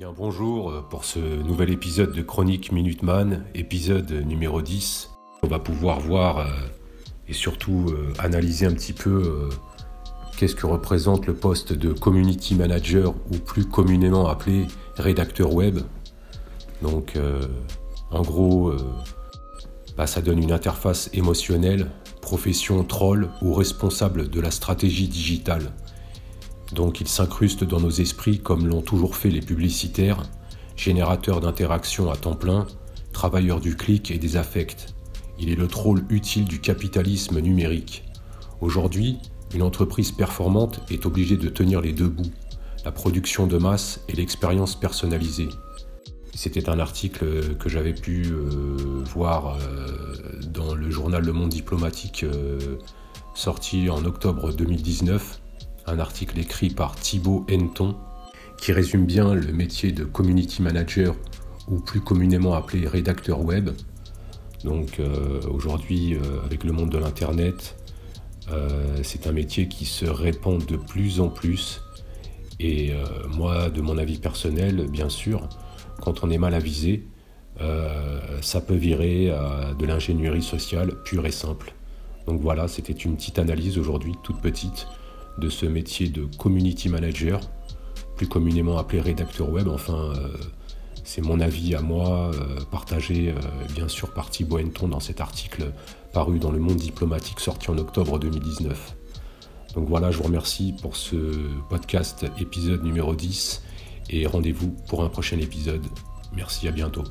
Bonjour euh, pour ce nouvel épisode de Chronique Minuteman, épisode numéro 10. On va pouvoir voir euh, et surtout euh, analyser un petit peu qu'est-ce que représente le poste de community manager ou plus communément appelé rédacteur web. Donc en gros, bah, ça donne une interface émotionnelle, profession troll ou responsable de la stratégie digitale. Donc il s'incruste dans nos esprits comme l'ont toujours fait les publicitaires, générateurs d'interactions à temps plein, travailleurs du clic et des affects. Il est le troll utile du capitalisme numérique. Aujourd'hui, une entreprise performante est obligée de tenir les deux bouts, la production de masse et l'expérience personnalisée. C'était un article que j'avais pu euh, voir euh, dans le journal Le Monde diplomatique euh, sorti en octobre 2019 un article écrit par Thibaut Henton qui résume bien le métier de community manager ou plus communément appelé rédacteur web. Donc euh, aujourd'hui, euh, avec le monde de l'Internet, euh, c'est un métier qui se répand de plus en plus. Et moi, de mon avis personnel, bien sûr, quand on est mal avisé, ça peut virer à de l'ingénierie sociale pure et simple. Donc voilà, c'était une petite analyse aujourd'hui, toute petite, de ce métier de community manager, plus communément appelé rédacteur web. Enfin, euh, c'est mon avis à moi, euh, partagé euh, bien sûr par Thibaut Henton dans cet article paru dans le Monde diplomatique sorti en octobre 2019. Donc voilà, je vous remercie pour ce podcast épisode numéro 10 et rendez-vous pour un prochain épisode. Merci, à bientôt.